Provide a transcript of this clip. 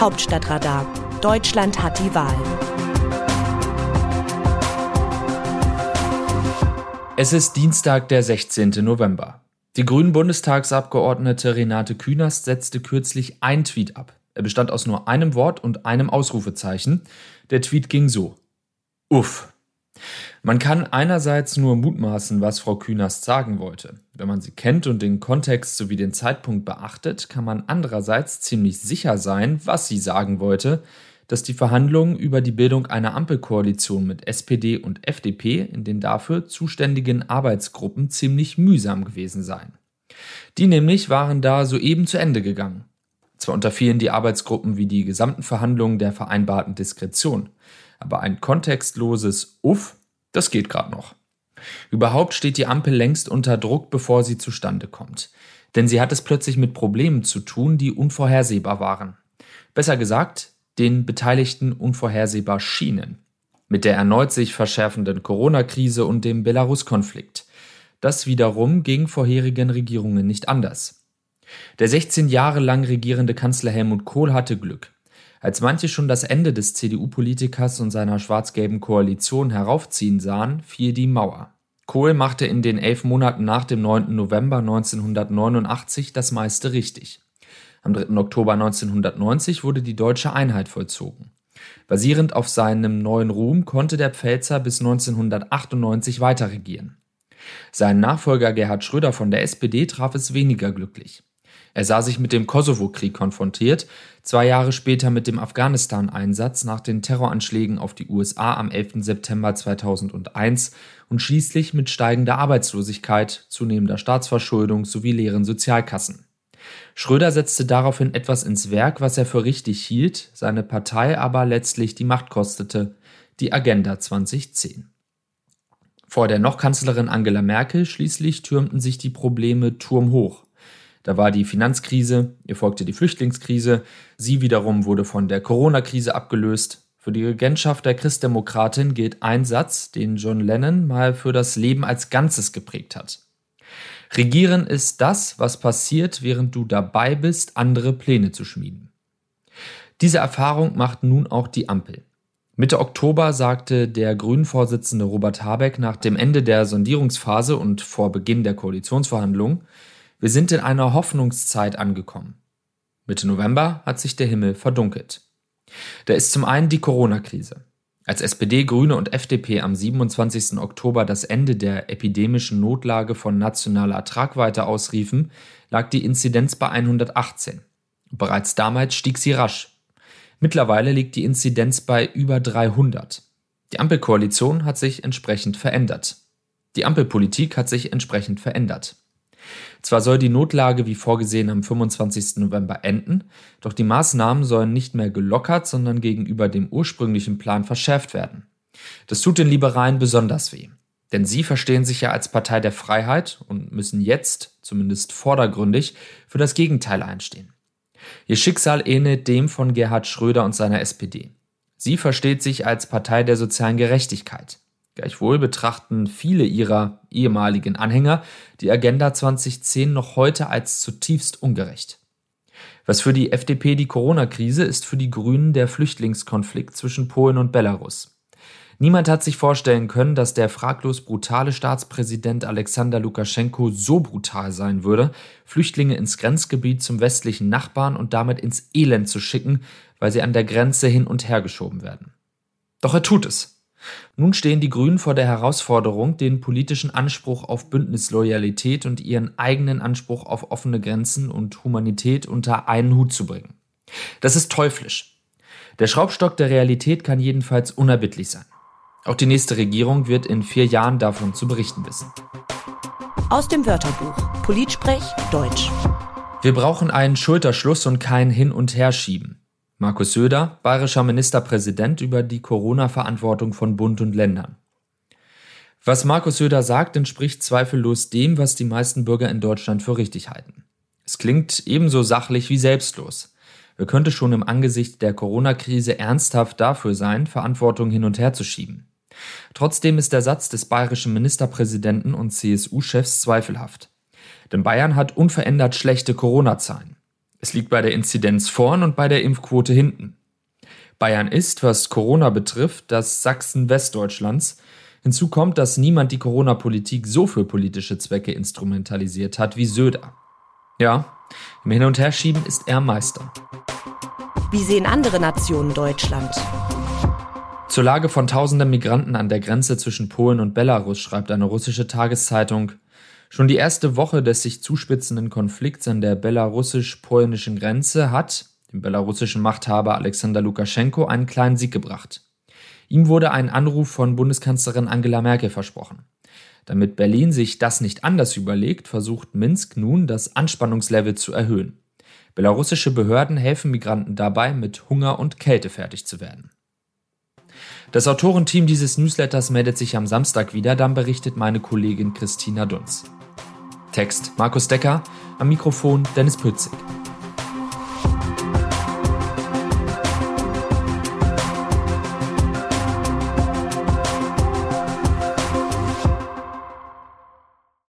Hauptstadtradar. Deutschland hat die Wahl. Es ist Dienstag, der 16. November. Die grünen Bundestagsabgeordnete Renate Künast setzte kürzlich ein Tweet ab. Er bestand aus nur einem Wort und einem Ausrufezeichen. Der Tweet ging so. Uff. Man kann einerseits nur mutmaßen, was Frau Künast sagen wollte. Wenn man sie kennt und den Kontext sowie den Zeitpunkt beachtet, kann man andererseits ziemlich sicher sein, was sie sagen wollte, dass die Verhandlungen über die Bildung einer Ampelkoalition mit SPD und FDP in den dafür zuständigen Arbeitsgruppen ziemlich mühsam gewesen seien. Die nämlich waren da soeben zu Ende gegangen. Zwar unterfielen die Arbeitsgruppen wie die gesamten Verhandlungen der vereinbarten Diskretion, aber ein kontextloses Uff das geht gerade noch. Überhaupt steht die Ampel längst unter Druck, bevor sie zustande kommt. Denn sie hat es plötzlich mit Problemen zu tun, die unvorhersehbar waren. Besser gesagt, den Beteiligten unvorhersehbar schienen. Mit der erneut sich verschärfenden Corona-Krise und dem Belarus-Konflikt. Das wiederum ging vorherigen Regierungen nicht anders. Der 16 Jahre lang regierende Kanzler Helmut Kohl hatte Glück. Als manche schon das Ende des CDU-Politikers und seiner schwarz-gelben Koalition heraufziehen sahen, fiel die Mauer. Kohl machte in den elf Monaten nach dem 9. November 1989 das meiste richtig. Am 3. Oktober 1990 wurde die deutsche Einheit vollzogen. Basierend auf seinem neuen Ruhm konnte der Pfälzer bis 1998 weiter regieren. Sein Nachfolger Gerhard Schröder von der SPD traf es weniger glücklich. Er sah sich mit dem Kosovo-Krieg konfrontiert, zwei Jahre später mit dem Afghanistan-Einsatz nach den Terroranschlägen auf die USA am 11. September 2001 und schließlich mit steigender Arbeitslosigkeit, zunehmender Staatsverschuldung sowie leeren Sozialkassen. Schröder setzte daraufhin etwas ins Werk, was er für richtig hielt, seine Partei aber letztlich die Macht kostete, die Agenda 2010. Vor der noch Kanzlerin Angela Merkel schließlich türmten sich die Probleme turmhoch. Da war die Finanzkrise, ihr folgte die Flüchtlingskrise, sie wiederum wurde von der Corona-Krise abgelöst. Für die Regentschaft der Christdemokratin gilt ein Satz, den John Lennon mal für das Leben als Ganzes geprägt hat. Regieren ist das, was passiert, während du dabei bist, andere Pläne zu schmieden. Diese Erfahrung macht nun auch die Ampel. Mitte Oktober sagte der Grünen-Vorsitzende Robert Habeck nach dem Ende der Sondierungsphase und vor Beginn der Koalitionsverhandlungen, wir sind in einer Hoffnungszeit angekommen. Mitte November hat sich der Himmel verdunkelt. Da ist zum einen die Corona-Krise. Als SPD, Grüne und FDP am 27. Oktober das Ende der epidemischen Notlage von nationaler Tragweite ausriefen, lag die Inzidenz bei 118. Bereits damals stieg sie rasch. Mittlerweile liegt die Inzidenz bei über 300. Die Ampelkoalition hat sich entsprechend verändert. Die Ampelpolitik hat sich entsprechend verändert. Zwar soll die Notlage wie vorgesehen am 25. November enden, doch die Maßnahmen sollen nicht mehr gelockert, sondern gegenüber dem ursprünglichen Plan verschärft werden. Das tut den Liberalen besonders weh. Denn sie verstehen sich ja als Partei der Freiheit und müssen jetzt, zumindest vordergründig, für das Gegenteil einstehen. Ihr Schicksal ähnelt dem von Gerhard Schröder und seiner SPD. Sie versteht sich als Partei der sozialen Gerechtigkeit. Gleichwohl betrachten viele ihrer ehemaligen Anhänger die Agenda 2010 noch heute als zutiefst ungerecht. Was für die FDP die Corona-Krise ist für die Grünen der Flüchtlingskonflikt zwischen Polen und Belarus. Niemand hat sich vorstellen können, dass der fraglos brutale Staatspräsident Alexander Lukaschenko so brutal sein würde, Flüchtlinge ins Grenzgebiet zum westlichen Nachbarn und damit ins Elend zu schicken, weil sie an der Grenze hin und her geschoben werden. Doch er tut es. Nun stehen die Grünen vor der Herausforderung, den politischen Anspruch auf Bündnisloyalität und ihren eigenen Anspruch auf offene Grenzen und Humanität unter einen Hut zu bringen. Das ist teuflisch. Der Schraubstock der Realität kann jedenfalls unerbittlich sein. Auch die nächste Regierung wird in vier Jahren davon zu berichten wissen. Aus dem Wörterbuch Politsprech Deutsch. Wir brauchen einen Schulterschluss und kein Hin- und Herschieben. Markus Söder, bayerischer Ministerpräsident über die Corona-Verantwortung von Bund und Ländern. Was Markus Söder sagt, entspricht zweifellos dem, was die meisten Bürger in Deutschland für richtig halten. Es klingt ebenso sachlich wie selbstlos. Wer könnte schon im Angesicht der Corona-Krise ernsthaft dafür sein, Verantwortung hin und her zu schieben? Trotzdem ist der Satz des bayerischen Ministerpräsidenten und CSU-Chefs zweifelhaft. Denn Bayern hat unverändert schlechte Corona-Zahlen. Es liegt bei der Inzidenz vorn und bei der Impfquote hinten. Bayern ist, was Corona betrifft, das Sachsen Westdeutschlands. Hinzu kommt, dass niemand die Corona-Politik so für politische Zwecke instrumentalisiert hat wie Söder. Ja, im Hin- und Herschieben ist er Meister. Wie sehen andere Nationen Deutschland? Zur Lage von tausenden Migranten an der Grenze zwischen Polen und Belarus schreibt eine russische Tageszeitung. Schon die erste Woche des sich zuspitzenden Konflikts an der belarussisch-polnischen Grenze hat dem belarussischen Machthaber Alexander Lukaschenko einen kleinen Sieg gebracht. Ihm wurde ein Anruf von Bundeskanzlerin Angela Merkel versprochen. Damit Berlin sich das nicht anders überlegt, versucht Minsk nun, das Anspannungslevel zu erhöhen. Belarussische Behörden helfen Migranten dabei, mit Hunger und Kälte fertig zu werden. Das Autorenteam dieses Newsletters meldet sich am Samstag wieder, dann berichtet meine Kollegin Christina Dunz. Text Markus Decker, am Mikrofon Dennis Pützig.